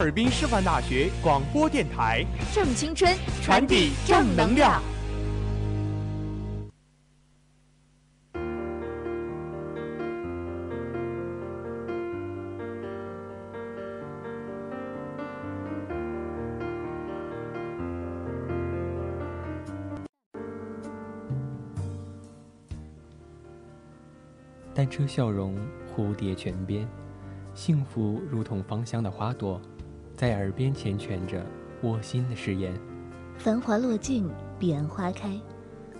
哈尔滨师范大学广播电台正青春，传递正能量。单车笑容，蝴蝶泉边，幸福如同芳香的花朵，在耳边缱绻着窝心的誓言。繁华落尽，彼岸花开，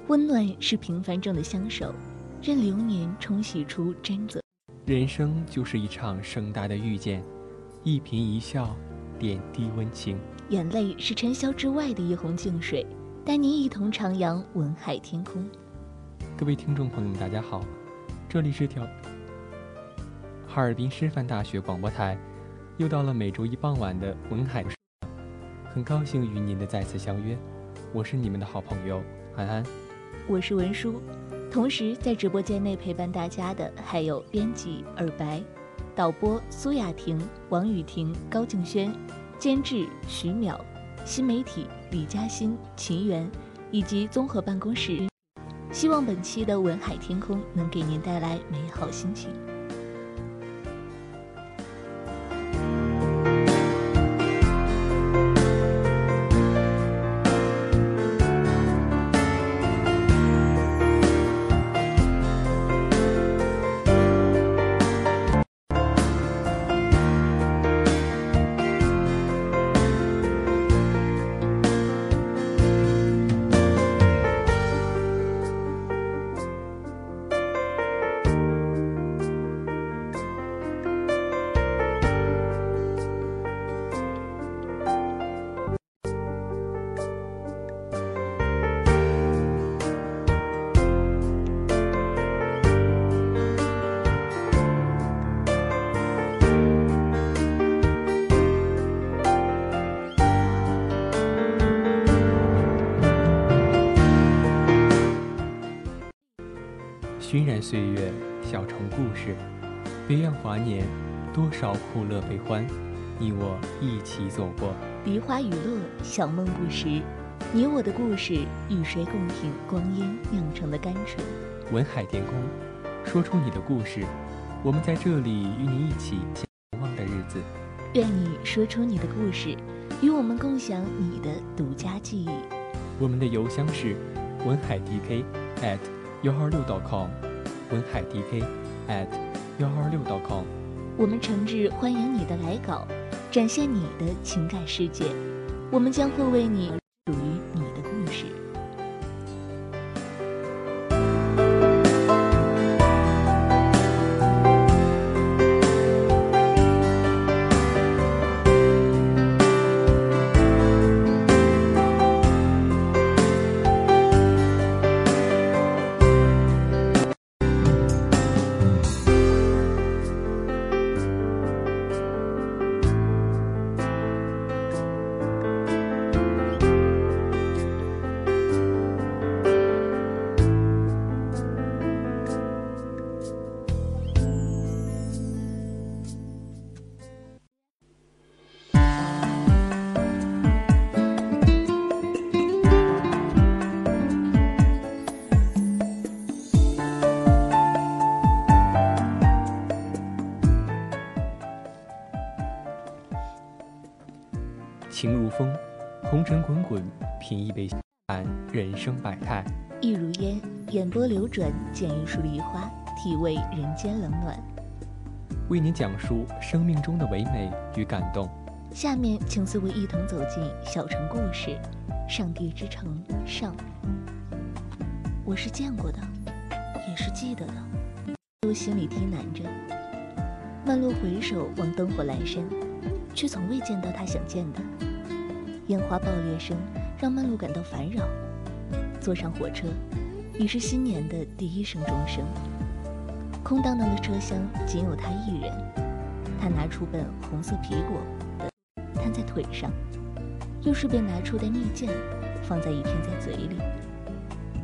温暖是平凡中的相守，任流年冲洗出真泽。人生就是一场盛大的遇见，一颦一笑，点滴温情。眼泪是尘嚣之外的一泓净水，带您一同徜徉文海天空。各位听众朋友们，大家好，这里是调哈尔滨师范大学广播台，又到了每周一傍晚的文海。很高兴与您的再次相约，我是你们的好朋友安安。我是文书，同时在直播间内陪伴大家的还有编辑尔白、导播苏雅婷、王雨婷、高静轩、监制徐淼、新媒体李嘉欣、秦源以及综合办公室。希望本期的文海天空能给您带来美好心情。熏染岁月，小城故事，别样华年，多少苦乐悲欢，你我一起走过。梨花雨落，小梦不识，你我的故事，与谁共品光阴酿成的甘醇？文海天空，说出你的故事，我们在这里与你一起难忘的日子。愿你说出你的故事，与我们共享你的独家记忆。我们的邮箱是文海 DK at 幺二六 .com，文海 DK at 幺二六 .com。我们诚挚欢迎你的来稿，展现你的情感世界，我们将会为你属于你风，红尘滚滚，品一杯，看人生百态。一如烟，眼波流转，见一束梨花，体味人间冷暖。为您讲述生命中的唯美与感动。下面，请随我一同走进小城故事——上帝之城上。我是见过的，也是记得的。都心里低喃着。曼璐回首望灯火阑珊，却从未见到他想见的。烟花爆裂声让曼璐感到烦扰。坐上火车，已是新年的第一声钟声。空荡荡的车厢仅有他一人。他拿出本红色皮果。摊在腿上，又顺便拿出袋蜜饯，放在一片在嘴里。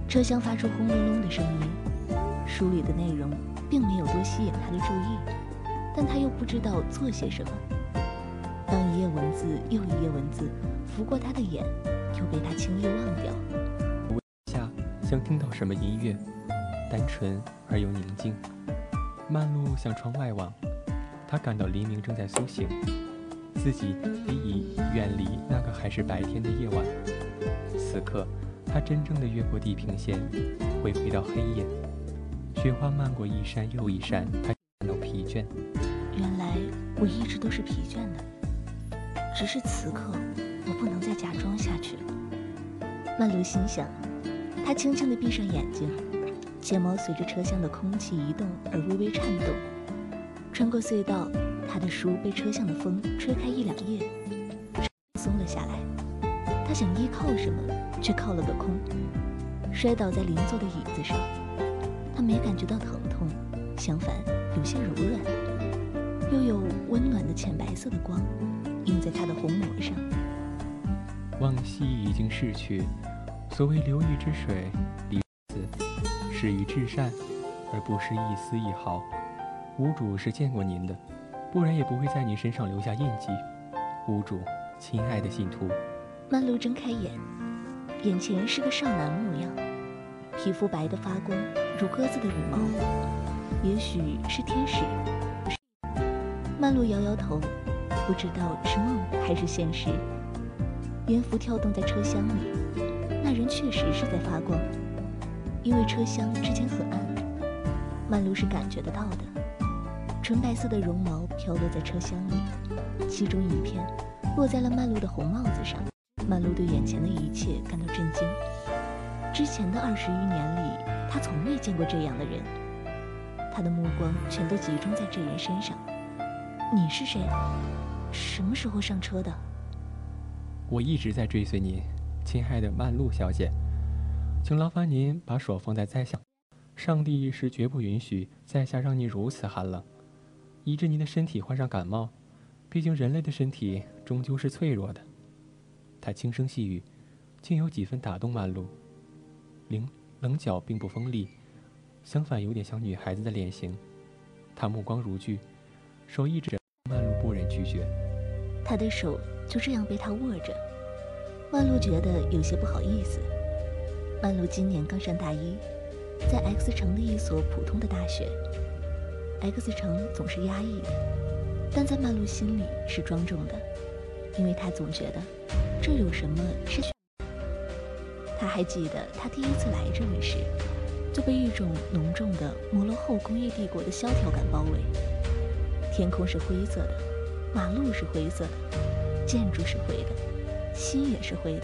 车厢发出轰隆隆的声音，书里的内容并没有多吸引他的注意，但他又不知道做些什么。当一页文字又一页文字拂过他的眼，又被他轻易忘掉。下像听到什么音乐，单纯而又宁静。曼璐向窗外望，他感到黎明正在苏醒。自己已远离那个还是白天的夜晚，此刻他真正的越过地平线，回归到黑夜。雪花漫过一山又一山，他感到疲倦。原来我一直都是疲倦的，只是此刻我不能再假装下去了。曼璐心想，他轻轻地闭上眼睛，睫毛随着车厢的空气移动而微微颤动，穿过隧道。他的书被车厢的风吹开一两页，松了下来。他想依靠什么，却靠了个空，摔倒在邻座的椅子上。他没感觉到疼痛，相反有些柔软，又有温暖的浅白色的光映在他的虹膜上。往昔已经逝去，所谓流域之水，离子始于至善，而不失一丝一毫。屋主是见过您的。不然也不会在您身上留下印记，屋主，亲爱的信徒。曼璐睁开眼，眼前是个少男模样，皮肤白得发光，如鸽子的羽毛。也许是天使。曼璐摇摇头，不知道是梦还是现实。音符跳动在车厢里，那人确实是在发光，因为车厢之前很暗，曼璐是感觉得到的。纯白色的绒毛飘落在车厢里，其中一片落在了曼璐的红帽子上。曼璐对眼前的一切感到震惊。之前的二十余年里，他从未见过这样的人。他的目光全都集中在这人身上。你是谁？什么时候上车的？我一直在追随您，亲爱的曼露小姐，请劳烦您把手放在在下。上帝是绝不允许在下让您如此寒冷。以致您的身体患上感冒，毕竟人类的身体终究是脆弱的。他轻声细语，竟有几分打动曼露。棱棱角并不锋利，相反有点像女孩子的脸型。他目光如炬，手一指，曼璐不忍拒绝。他的手就这样被他握着，曼璐觉得有些不好意思。曼璐今年刚上大一，在 X 城的一所普通的大学。X 城总是压抑，但在曼璐心里是庄重的，因为他总觉得这有什么是。他还记得他第一次来这里时，就被一种浓重的摩洛后工业帝国的萧条感包围。天空是灰色的，马路是灰色的，建筑是灰的，心也是灰的。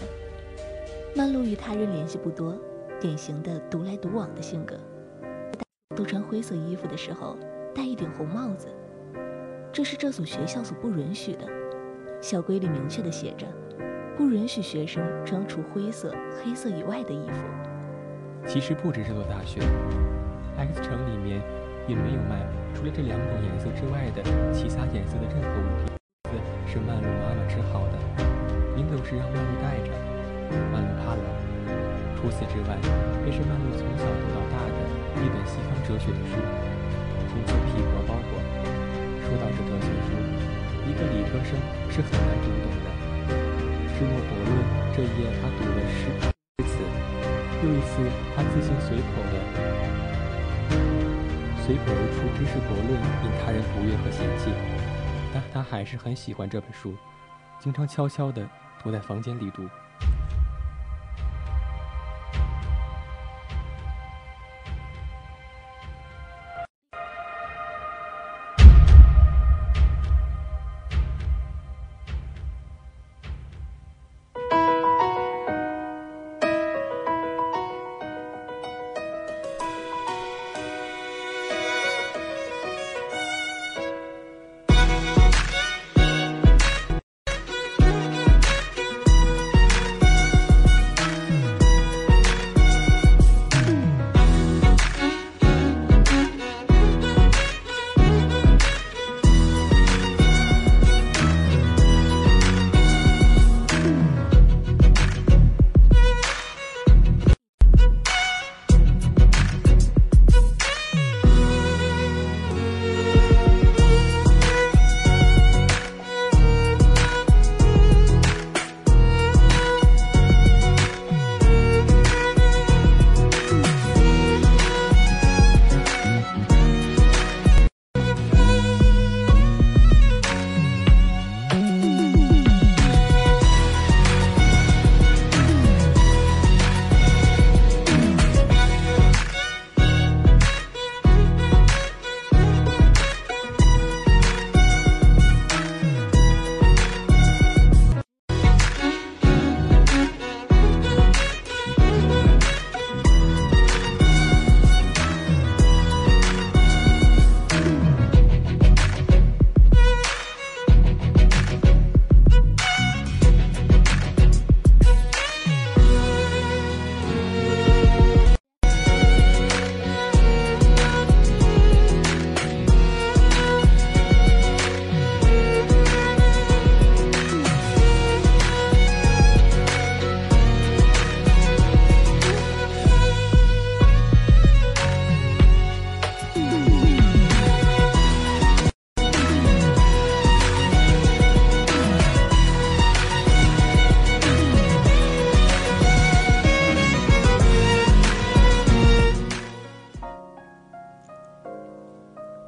曼璐与他人联系不多，典型的独来独往的性格，都穿灰色衣服的时候。戴一顶红帽子，这是这所学校所不允许的。校规里明确的写着，不允许学生穿除灰色、黑色以外的衣服。其实不止这座大学，X 城里面也没有卖除了这两种颜色之外的其他颜色的任何物品。是曼璐妈妈织好的，您都是让曼璐带着。曼璐怕冷。除此之外，便是曼璐从小读到大的一本西方哲学的书。红色皮革包裹。说到这哲学书，一个理科生是很难读懂的。芝诺伯论这一页他读了十次，又一次他自行随口的随口而出知识国论，令他人不悦和嫌弃。但他还是很喜欢这本书，经常悄悄地躲在房间里读。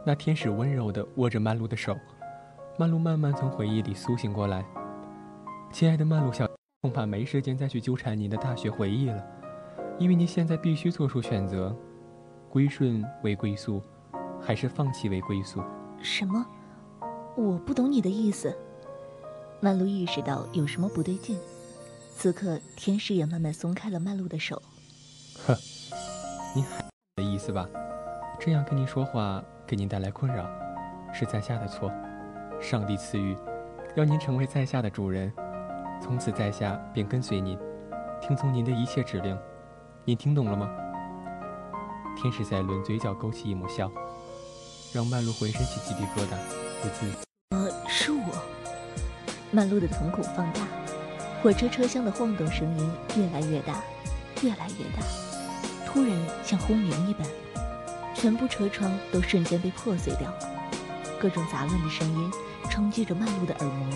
那天使温柔地握着曼露的手，曼露慢慢从回忆里苏醒过来。亲爱的曼露小，恐怕没时间再去纠缠你的大学回忆了，因为你现在必须做出选择：归顺为归宿，还是放弃为归宿？什么？我不懂你的意思。曼露意识到有什么不对劲，此刻天使也慢慢松开了曼露的手。呵，你还的意思吧？这样跟你说话。给您带来困扰，是在下的错。上帝赐予，要您成为在下的主人，从此在下便跟随您，听从您的一切指令。您听懂了吗？天使赛伦嘴角勾起一抹笑，让曼露浑身起鸡皮疙瘩，不自。呃，是我。曼露的瞳孔放大，火车车厢的晃动声音越来越大，越来越大，突然像轰鸣一般。全部车窗都瞬间被破碎掉，各种杂乱的声音冲击着曼璐的耳膜，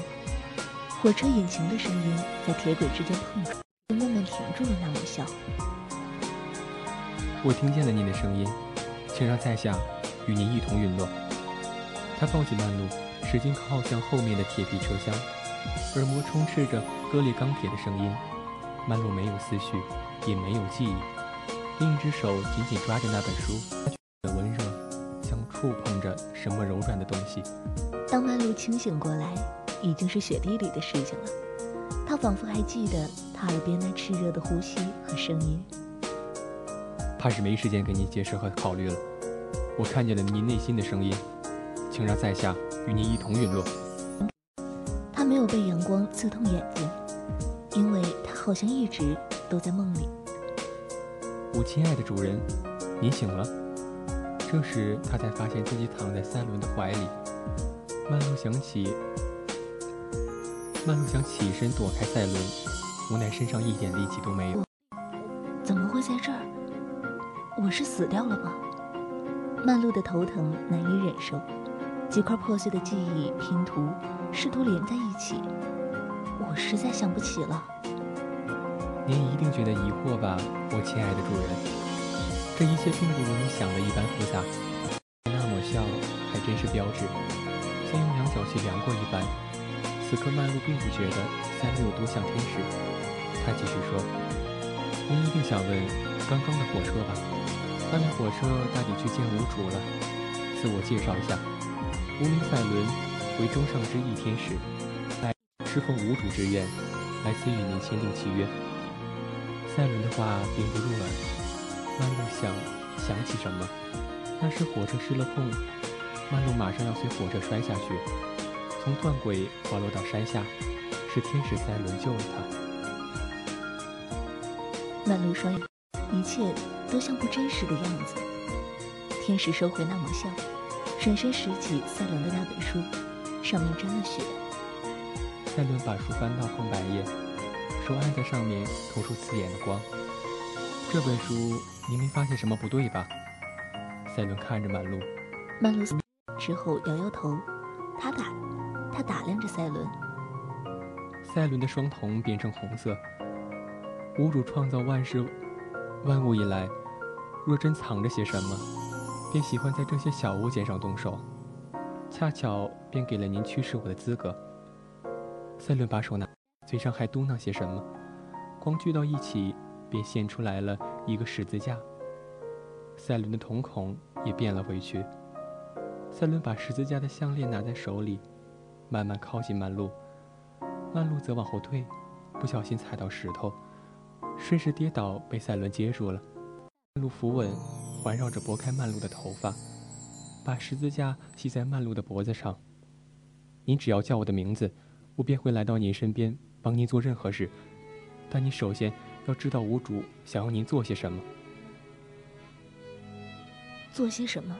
火车引擎的声音在铁轨之间碰撞，慢慢停住了那抹笑。我听见了你的声音，请让在下与您一同陨落。他抱起曼璐，使劲靠向后面的铁皮车厢，耳膜充斥着割裂钢铁的声音。曼璐没有思绪，也没有记忆，另一只手紧紧抓着那本书。触碰着什么柔软的东西。当曼璐清醒过来，已经是雪地里的事情了。她仿佛还记得他耳边那炽热的呼吸和声音。怕是没时间给你解释和考虑了。我看见了您内心的声音，请让在下与你一同陨落。他没有被阳光刺痛眼睛，因为他好像一直都在梦里。我亲爱的主人，您醒了。这时，他才发现自己躺在赛伦的怀里。曼露想起，曼露想起身躲开赛伦，无奈身上一点力气都没有。怎么会在这儿？我是死掉了吗？曼露的头疼难以忍受，几块破碎的记忆拼图，试图连在一起。我实在想不起了。您一定觉得疑惑吧，我亲爱的主人。这一切并不如你想的一般复杂，那抹笑还真是标志，像用量角器量过一般，此刻曼璐并不觉得三六多像天使。他继续说：“您一定想问刚刚的火车吧？那辆火车带你去见无主了。自我介绍一下，无名赛伦为中上之翼天使，来侍奉无主之愿，来此与您签订契约。”赛伦的话并不入耳，曼露想想起什么，那时火车失了控，曼露马上要随火车摔下去，从断轨滑落到山下，是天使赛伦救了他。曼露双眼，一切都像不真实的样子。天使收回那抹笑，转身拾起赛伦的那本书，上面沾了血。赛伦把书翻到空白页。手按在上面，投出刺眼的光。这本书，您没发现什么不对吧？赛伦看着曼露，曼露之后摇摇头。他打，他打量着赛伦。赛伦的双瞳变成红色。无主创造万事万物以来，若真藏着些什么，便喜欢在这些小物件上动手。恰巧便给了您驱使我的资格。赛伦把手拿。嘴上还嘟囔些什么，光聚到一起，便现出来了一个十字架。赛伦的瞳孔也变了回去。赛伦把十字架的项链拿在手里，慢慢靠近曼露，曼露则往后退，不小心踩到石头，顺势跌倒，被赛伦接住了。曼璐扶稳，环绕着拨开曼露的头发，把十字架系在曼露的脖子上。您只要叫我的名字，我便会来到您身边。帮您做任何事，但你首先要知道无主想要您做些什么。做些什么？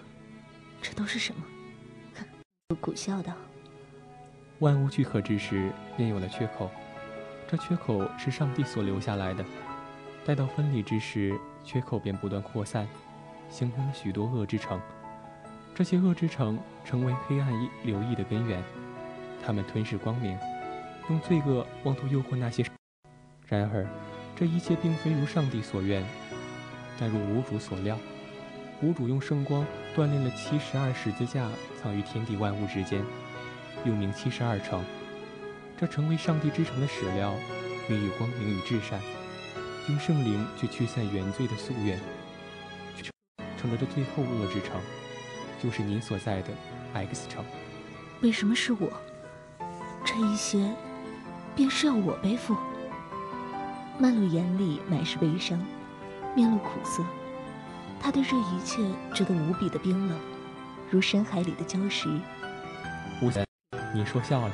这都是什么？我苦笑道：“万物俱可之时，便有了缺口。这缺口是上帝所留下来的。待到分离之时，缺口便不断扩散，形成了许多恶之城。这些恶之城成为黑暗流溢的根源，他们吞噬光明。”用罪恶妄图诱惑那些，然而，这一切并非如上帝所愿，但如无主所料。无主用圣光锻炼了七十二十字架，藏于天地万物之间，又名七十二城。这成为上帝之城的史料，孕育光明与至善。用圣灵去驱散原罪的夙愿，成了这最后恶之城，就是您所在的 X 城。为什么是我？这一些。便是要我背负。曼璐眼里满是悲伤，面露苦涩。他对这一切觉得无比的冰冷，如深海里的礁石。无贤，你说笑了。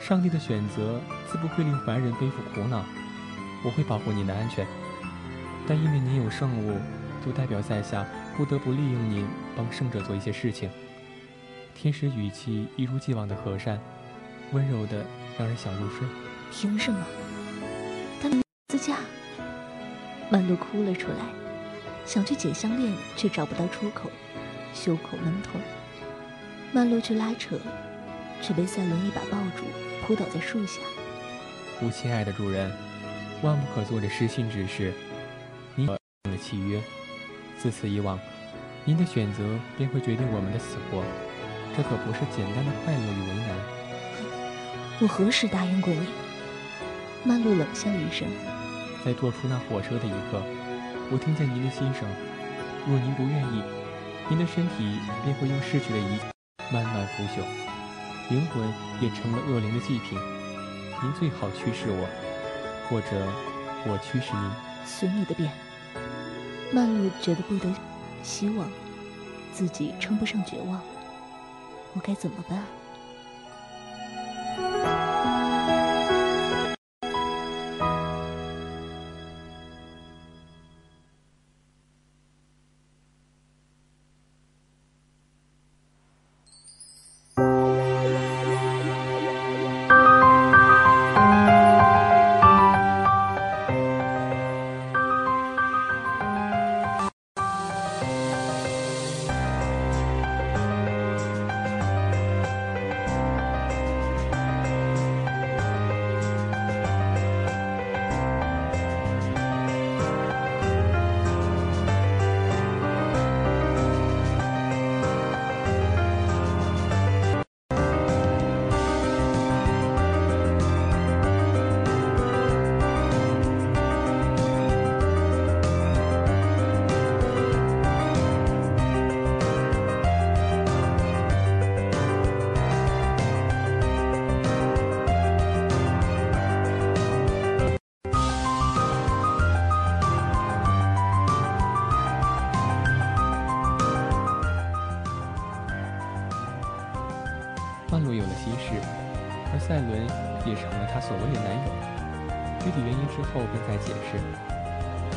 上帝的选择自不会令凡人背负苦恼。我会保护您的安全，但因为您有圣物，就代表在下不得不利用您帮圣者做一些事情。天使语气一如既往的和善，温柔的。让人想入睡。凭什么？他自驾。曼露哭了出来，想去解项链，却找不到出口，胸口闷痛。曼露去拉扯，却被赛伦一把抱住，扑倒在树下。吾亲爱的主人，万不可做这失信之事。您的契约，自此以往，您的选择便会决定我们的死活。这可不是简单的快乐与为难。我何时答应过你？曼露冷笑一声，在坐出那火车的一刻，我听见您的心声。若您不愿意，您的身体便会用逝去的一慢慢腐朽，灵魂也成了恶灵的祭品。您最好驱使我，或者我驱使您，随你的便。曼璐觉得不得希望，自己称不上绝望，我该怎么办？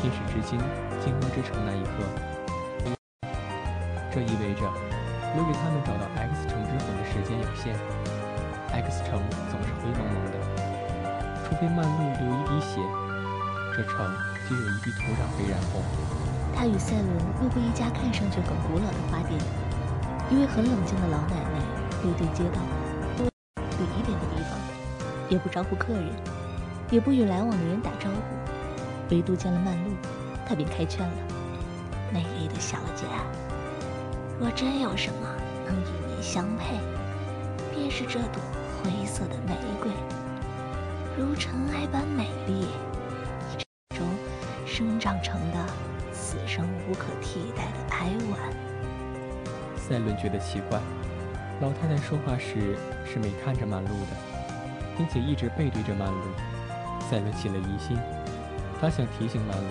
历史至今，金魔之城那一刻，这意味着留给他们找到 X 城之魂的时间有限。X 城总是灰蒙蒙的，除非曼露流一滴血，这城就有一地土壤被染红。他与赛伦路过一家看上去很古老的花店，一位很冷静的老奶奶背对街道，远一点的地方，也不招呼客人，也不与来往的人打招呼，唯独见了曼露，他便开劝了：“美丽的小姐，若真有什么能与你相配，便是这朵灰色的玫瑰，如尘埃般美丽，中生长成的此生无可替代的哀婉。”赛伦觉得奇怪，老太太说话时是没看着曼露的，并且一直背对着曼露。赛伦起了疑心，他想提醒曼露，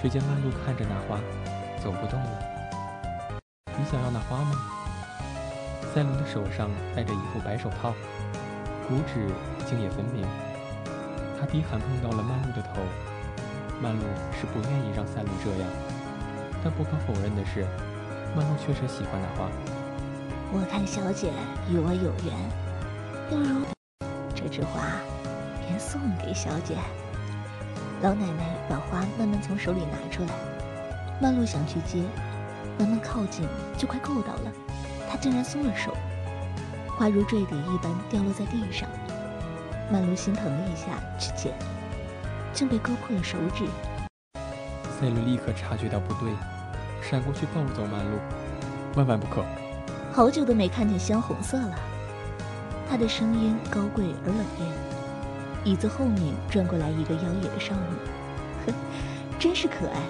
却见曼露看着那花，走不动了。你想要那花吗？赛伦的手上戴着一副白手套，骨指竟也分明。他低喊碰到了曼露的头。曼露是不愿意让赛伦这样，但不可否认的是，曼露确实喜欢那花。我看小姐与我有缘，不如这枝花，便送给小姐。老奶奶把花慢慢从手里拿出来，曼露想去接，慢慢靠近就快够到了，她竟然松了手，花如坠点一般掉落在地上。曼露心疼了一下，去捡，竟被割破了手指。赛伦立刻察觉到不对，闪过去抱走曼露，万万不可！好久都没看见鲜红色了。他的声音高贵而冷艳。椅子后面转过来一个妖冶的少女，呵，真是可爱。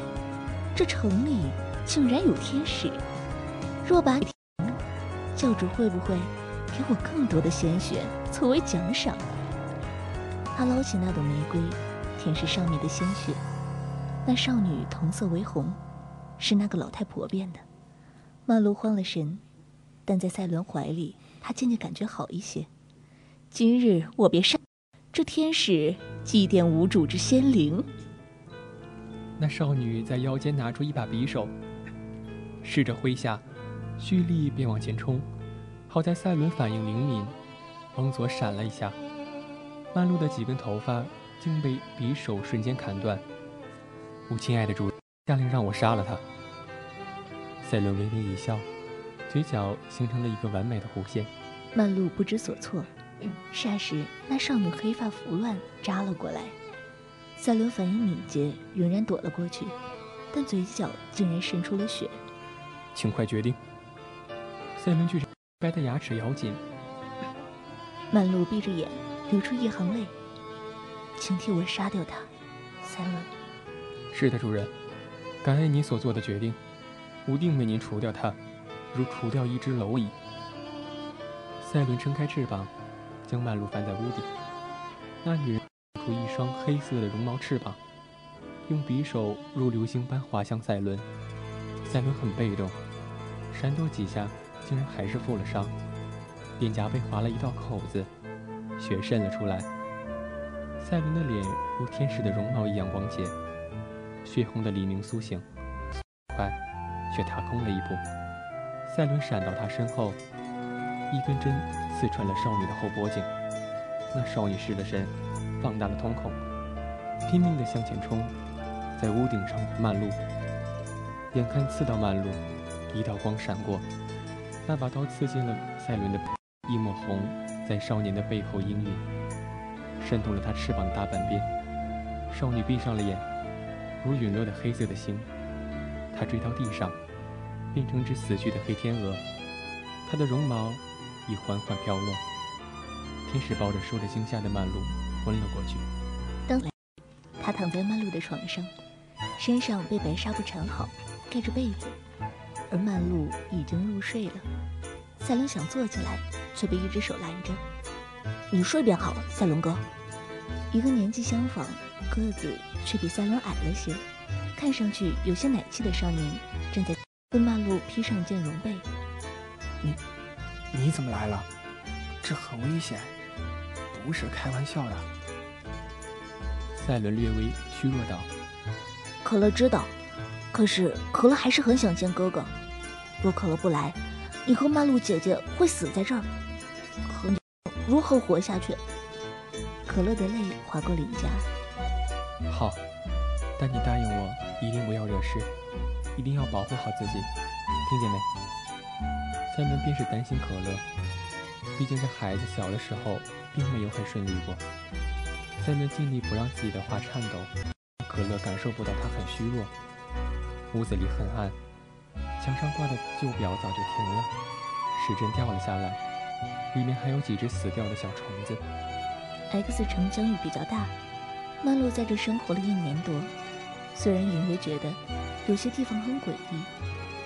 这城里竟然有天使。若把教主会不会给我更多的鲜血作为奖赏？他捞起那朵玫瑰，舔舐上面的鲜血。那少女瞳色为红，是那个老太婆变的。曼露慌了神。但在赛伦怀里，她渐渐感觉好一些。今日我别上这天使祭奠无主之仙灵。那少女在腰间拿出一把匕首，试着挥下，蓄力便往前冲。好在赛伦反应灵敏，往左闪了一下，曼露的几根头发竟被匕首瞬间砍断。我亲爱的主，下令让我杀了他。赛伦微微一笑。嘴角形成了一个完美的弧线，曼露不知所措。霎时，那少女黑发拂乱，扎了过来。赛伦反应敏捷，仍然躲了过去，但嘴角竟然渗出了血。请快决定！赛伦巨白的牙齿咬紧。曼露闭着眼，流出一行泪。请替我杀掉他，赛伦。是的，主人。感恩你所做的决定，吾定为您除掉他。如除掉一只蝼蚁。赛伦撑开翅膀，将曼露翻在屋顶。那女人出一双黑色的绒毛翅膀，用匕首如流星般划向赛伦。赛伦很被动，闪躲几下，竟然还是负了伤，脸颊被划了一道口子，血渗了出来。赛伦的脸如天使的绒毛一样光洁，血红的黎明苏醒，快，却踏空了一步。赛伦闪到他身后，一根针刺穿了少女的后脖颈。那少女失了神，放大了瞳孔，拼命地向前冲。在屋顶上，漫路眼看刺到曼露，一道光闪过，那把刀刺进了赛伦的一抹红，在少年的背后氤氲，渗透了他翅膀的大半边。少女闭上了眼，如陨落的黑色的星。她坠到地上。变成只死去的黑天鹅，它的绒毛已缓缓飘落。天使抱着受了惊吓的曼露昏了过去。当，他躺在曼露的床上，身上被白纱布缠好，盖着被子，而曼露已经入睡了。赛伦想坐起来，却被一只手拦着。你睡便好，赛伦哥。一个年纪相仿、个子却比赛伦矮了些，看上去有些奶气的少年站在。为曼露披上一件绒被。你，你怎么来了？这很危险。不是开玩笑的。赛伦略微虚弱道：“可乐知道，可是可乐还是很想见哥哥。若可乐不来，你和曼露姐姐会死在这儿，可你如何活下去？”可乐的泪划过脸颊。好，但你答应我，一定不要惹事，一定要保护好自己，听见没？三明便是担心可乐，毕竟这孩子小的时候并没有很顺利过。三明尽力不让自己的话颤抖，可乐感受不到他很虚弱。屋子里很暗，墙上挂的旧表早就停了，时针掉了下来，里面还有几只死掉的小虫子。X 城疆域比较大，曼露在这生活了一年多，虽然隐约觉得有些地方很诡异，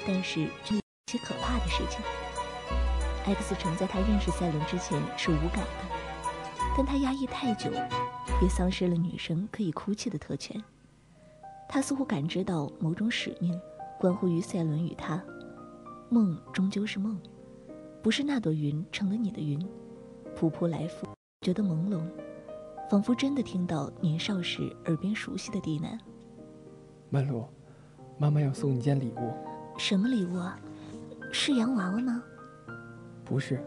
但是却有些可怕的事情。X 城在他认识赛伦之前是无感的，但他压抑太久，也丧失了女生可以哭泣的特权。他似乎感知到某种使命，关乎于赛伦与他。梦终究是梦，不是那朵云成了你的云，扑扑来复，觉得朦胧，仿佛真的听到年少时耳边熟悉的低喃。曼露，妈妈要送你件礼物。什么礼物啊？是洋娃娃吗？不是，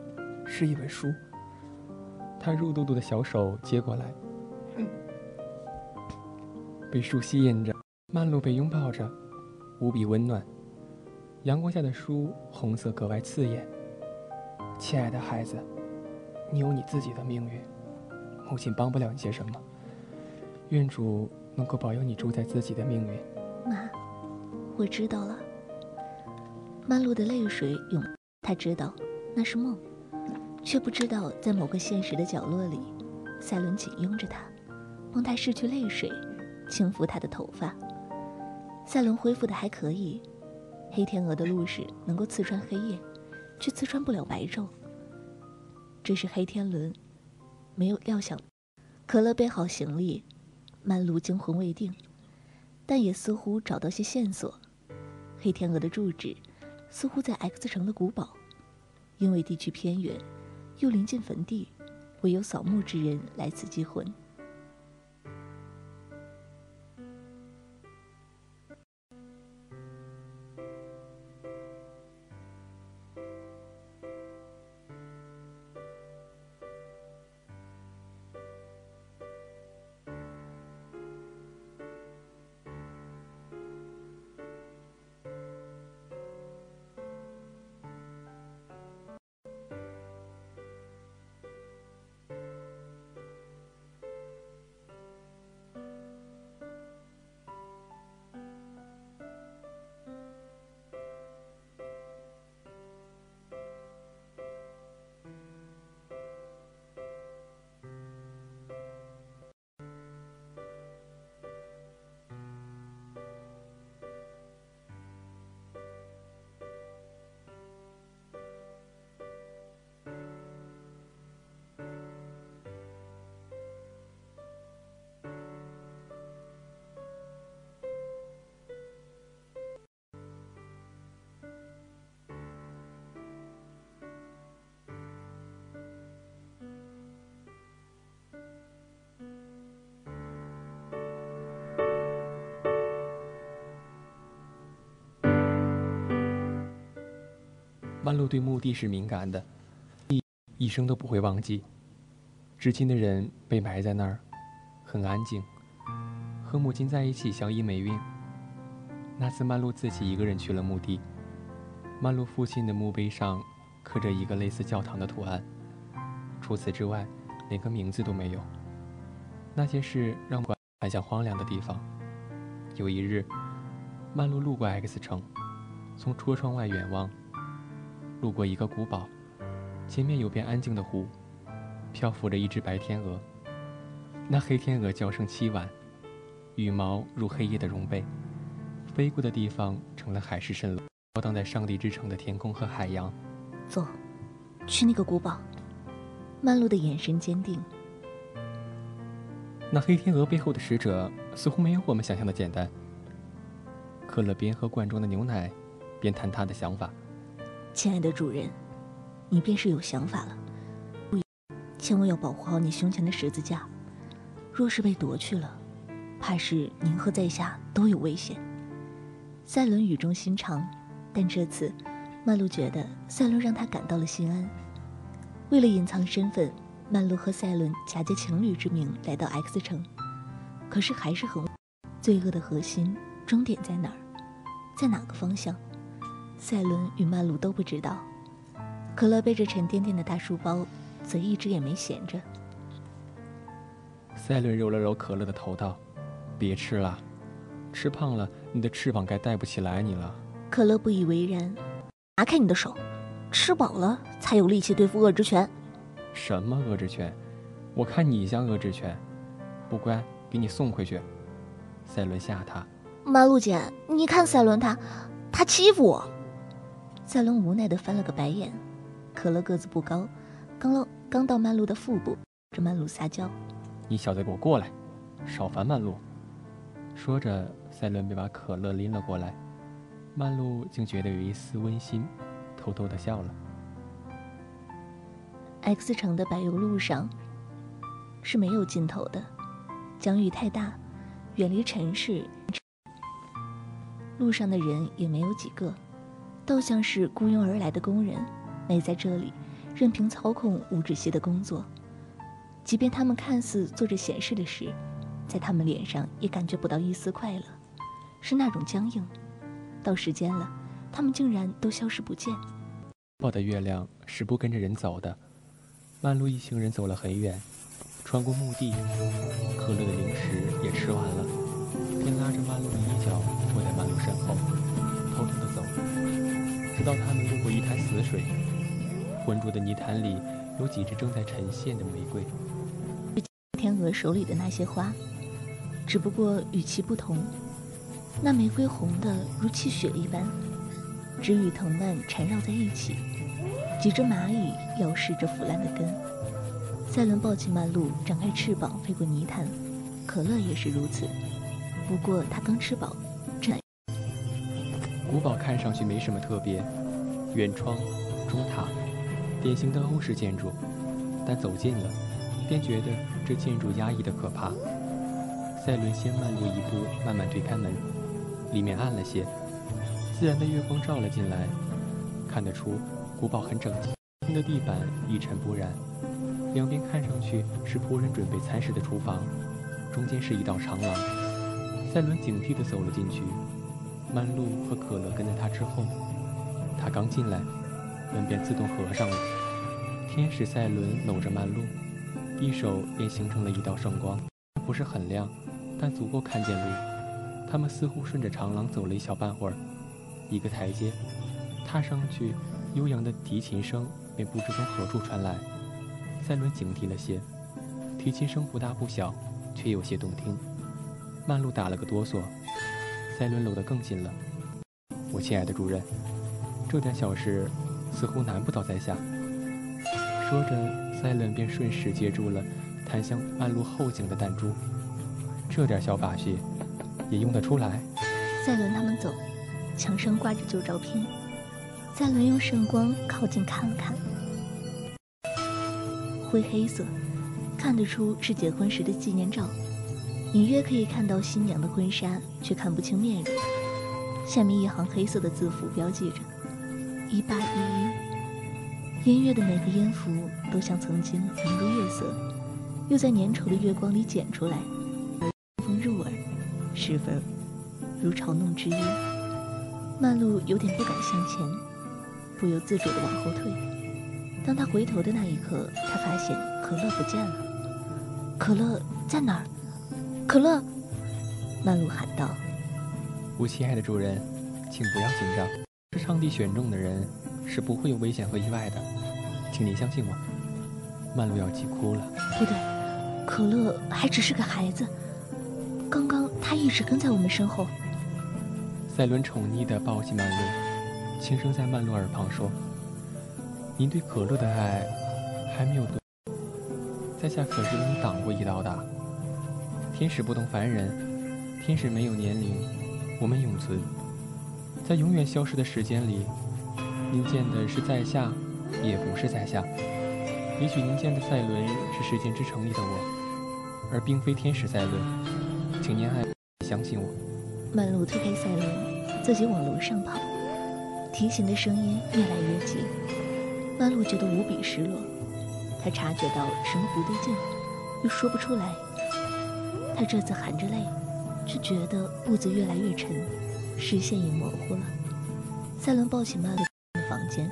是一本书。他肉嘟嘟的小手接过来，被书吸引着，曼露被拥抱着，无比温暖。阳光下的书红色格外刺眼。亲爱的孩子，你有你自己的命运，母亲帮不了你些什么。愿主能够保佑你主宰自己的命运。妈，我知道了。曼露的泪水涌，她知道。那是梦，却不知道在某个现实的角落里，赛伦紧拥着她，帮她拭去泪水，轻抚她的头发。赛伦恢复的还可以，黑天鹅的露矢能够刺穿黑夜，却刺穿不了白昼。这是黑天伦没有料想。可乐背好行李，曼露惊魂未定，但也似乎找到些线索。黑天鹅的住址似乎在 X 城的古堡。因为地区偏远，又临近坟地，唯有扫墓之人来此祭魂。曼露对墓地是敏感的，一一生都不会忘记。至亲的人被埋在那儿，很安静，和母亲在一起相依为命。那次曼露自己一个人去了墓地，曼露父亲的墓碑上刻着一个类似教堂的图案，除此之外，连个名字都没有。那些事让我很像荒凉的地方。有一日，曼露路过 X 城，从车窗外远望。路过一个古堡，前面有片安静的湖，漂浮着一只白天鹅。那黑天鹅叫声凄婉，羽毛如黑夜的绒被，飞过的地方成了海市蜃楼，飘荡在上帝之城的天空和海洋。走，去那个古堡。曼露的眼神坚定。那黑天鹅背后的使者似乎没有我们想象的简单。可乐边喝罐中的牛奶，边谈他的想法。亲爱的主人，你便是有想法了。千万要保护好你胸前的十字架，若是被夺去了，怕是您和在下都有危险。”赛伦语重心长，但这次，曼璐觉得赛伦让他感到了心安。为了隐藏身份，曼璐和赛伦假借情侣之名来到 X 城，可是还是很罪恶的核心终点在哪儿，在哪个方向？赛伦与曼璐都不知道。可乐背着沉甸甸的大书包，则一直也没闲着。赛伦揉了揉可乐的头，道：“别吃了，吃胖了，你的翅膀该带不起来你了。”可乐不以为然：“拿开你的手，吃饱了才有力气对付恶之拳。”“什么恶之拳？我看你像恶之拳，不乖，给你送回去。”赛伦吓他。曼露姐，你看赛伦他，他欺负我。赛伦无奈的翻了个白眼。可乐个子不高，刚到刚到曼璐的腹部，着曼璐撒娇：“你小子给我过来，少烦曼璐。”说着，赛伦便把可乐拎了过来。曼璐竟觉得有一丝温馨，偷偷的笑了。X 城的柏油路上是没有尽头的，疆域太大，远离尘世，路上的人也没有几个，倒像是雇佣而来的工人。没在这里，任凭操控无止息的工作，即便他们看似做着闲适的事，在他们脸上也感觉不到一丝快乐，是那种僵硬。到时间了，他们竟然都消失不见。抱的月亮是不跟着人走的。曼露一行人走了很远，穿过墓地，可乐的零食也吃完了，便拉着曼露的衣角，坐在曼露身后，偷偷的，直到他们路过一滩死水。浑浊的泥潭里有几只正在沉陷的玫瑰。天鹅手里的那些花，只不过与其不同，那玫瑰红的如泣血一般，只与藤蔓缠绕在一起。几只蚂蚁咬噬着腐烂的根。赛伦抱起曼露，展开翅膀飞过泥潭。可乐也是如此，不过他刚吃饱。古堡看上去没什么特别，圆窗，钟塔。典型的欧式建筑，但走近了，便觉得这建筑压抑的可怕。赛伦先慢步一步，慢慢推开门，里面暗了些，自然的月光照了进来，看得出古堡很整齐，的地板一尘不染，两边看上去是仆人准备餐食的厨房，中间是一道长廊。赛伦警惕地走了进去，曼露和可乐跟在他之后。他刚进来。门便自动合上了。天使赛伦搂着曼露，一手便形成了一道圣光，不是很亮，但足够看见路。他们似乎顺着长廊走了一小半会儿，一个台阶，踏上去，悠扬的提琴声便不知从何处传来。赛伦警惕了些，提琴声不大不小，却有些动听。曼露打了个哆嗦，赛伦搂得更紧了。我亲爱的主人，这点小事。似乎难不倒在下。说着，赛伦便顺势接住了檀香半路后颈的弹珠。这点小把戏，也用得出来。赛伦他们走，墙上挂着旧照片。赛伦用圣光靠近看了看，灰黑色，看得出是结婚时的纪念照。隐约可以看到新娘的婚纱，却看不清面容。下面一行黑色的字符标记着。一八一一，音乐的每个音符都像曾经融入月色，又在粘稠的月光里剪出来，风入耳，十分如嘲弄之音。曼璐有点不敢向前，不由自主地往后退。当他回头的那一刻，他发现可乐不见了。可乐在哪儿？可乐！曼璐喊道：“我亲爱的主人，请不要紧张。”是上帝选中的人，是不会有危险和意外的，请您相信我。曼璐要急哭了。不对，可乐还只是个孩子，刚刚他一直跟在我们身后。赛伦宠溺地抱起曼璐，轻声在曼璐耳旁说：“您对可乐的爱还没有多，在下可是为你挡过一刀的。天使不同凡人，天使没有年龄，我们永存。”在永远消失的时间里，您见的是在下，也不是在下。也许您见的赛伦是时间之城里的我，而并非天使赛伦，请您爱相信我。曼璐推开赛伦，自己往楼上跑，提琴的声音越来越急，曼璐觉得无比失落。她察觉到什么不对劲，又说不出来。她这次含着泪，却觉得步子越来越沉，视线也模糊了。赛伦抱起曼露的房间，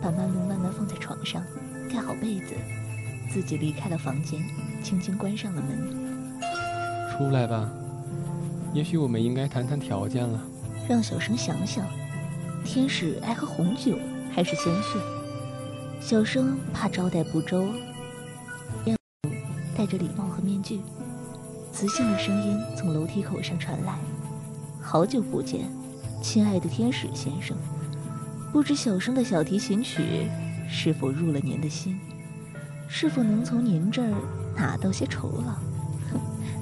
把曼露慢慢放在床上，盖好被子，自己离开了房间，轻轻关上了门。出来吧，也许我们应该谈谈条件了。让小生想想，天使爱喝红酒还是鲜血？小生怕招待不周，戴着礼帽和面具，磁性的声音从楼梯口上传来：“好久不见，亲爱的天使先生，不知小生的小提琴曲是否入了您的心？是否能从您这儿拿到些酬劳？”，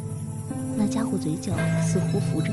那家伙嘴角似乎浮着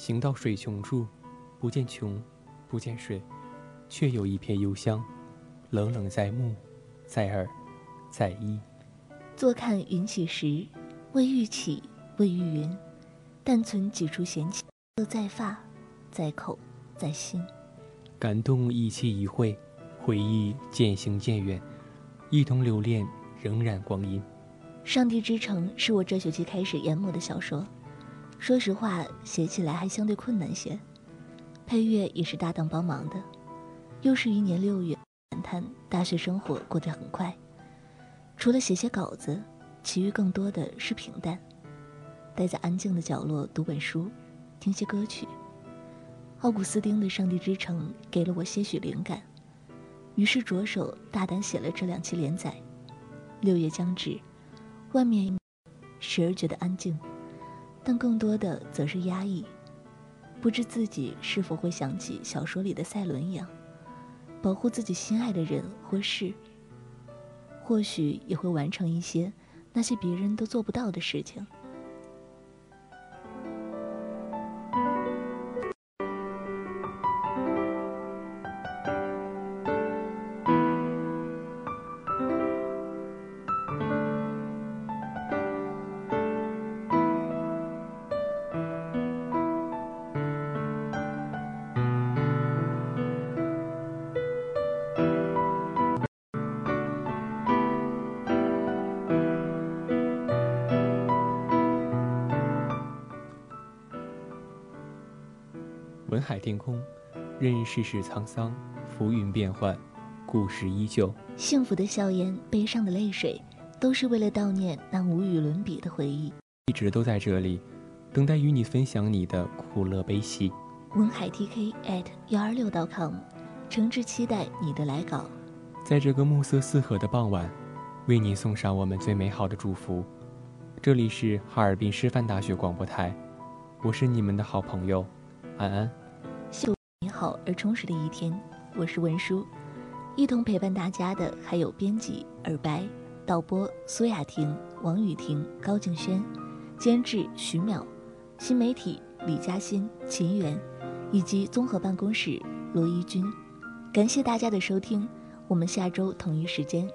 行到水穷处，不见穷，不见水，却有一片幽香，冷冷在目，在耳，在衣。坐看云起时，未遇起，未遇云，但存几处闲情，乐在发，在口，在心。感动一期一会，回忆渐行渐远，一同留恋仍然光阴。《上帝之城》是我这学期开始研磨的小说。说实话，写起来还相对困难些，配乐也是搭档帮忙的。又是一年六月，感叹大学生活过得很快，除了写写稿子，其余更多的是平淡。待在安静的角落读本书，听些歌曲。奥古斯丁的《上帝之城》给了我些许灵感，于是着手大胆写了这两期连载。六月将至，外面时而觉得安静。但更多的则是压抑，不知自己是否会想起小说里的赛伦一样，保护自己心爱的人或事。或许也会完成一些那些别人都做不到的事情。文海天空，任世事沧桑，浮云变幻，故事依旧。幸福的笑颜，悲伤的泪水，都是为了悼念那无与伦比的回忆。一直都在这里，等待与你分享你的苦乐悲喜。文海 TK at 幺二六 .com，诚挚期待你的来稿。在这个暮色四合的傍晚，为你送上我们最美好的祝福。这里是哈尔滨师范大学广播台，我是你们的好朋友安安。好而充实的一天，我是文书，一同陪伴大家的还有编辑尔白、导播苏雅婷、王雨婷、高静轩，监制徐淼，新媒体李嘉欣、秦源，以及综合办公室罗一军。感谢大家的收听，我们下周同一时间